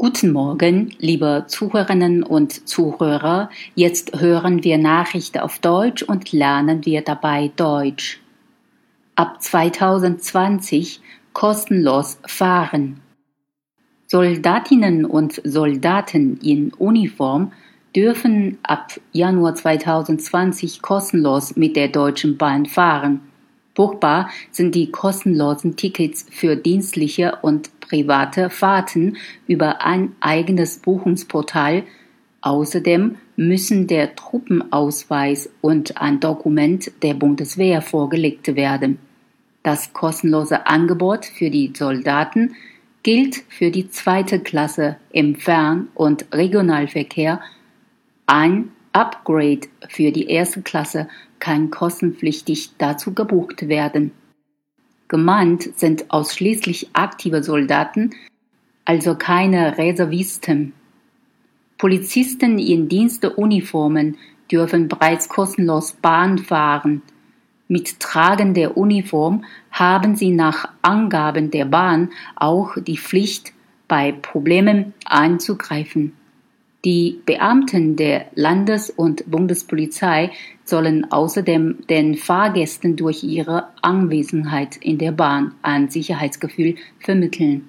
Guten Morgen, liebe Zuhörerinnen und Zuhörer. Jetzt hören wir Nachrichten auf Deutsch und lernen wir dabei Deutsch. Ab 2020 kostenlos fahren. Soldatinnen und Soldaten in Uniform dürfen ab Januar 2020 kostenlos mit der Deutschen Bahn fahren. Buchbar sind die kostenlosen Tickets für dienstliche und private Fahrten über ein eigenes Buchungsportal. Außerdem müssen der Truppenausweis und ein Dokument der Bundeswehr vorgelegt werden. Das kostenlose Angebot für die Soldaten gilt für die zweite Klasse im Fern- und Regionalverkehr. Ein Upgrade für die erste Klasse kann kostenpflichtig dazu gebucht werden. Gemeint sind ausschließlich aktive Soldaten, also keine Reservisten. Polizisten in Dienstuniformen dürfen bereits kostenlos Bahn fahren. Mit Tragen der Uniform haben sie nach Angaben der Bahn auch die Pflicht, bei Problemen einzugreifen. Die Beamten der Landes- und Bundespolizei sollen außerdem den Fahrgästen durch ihre Anwesenheit in der Bahn ein Sicherheitsgefühl vermitteln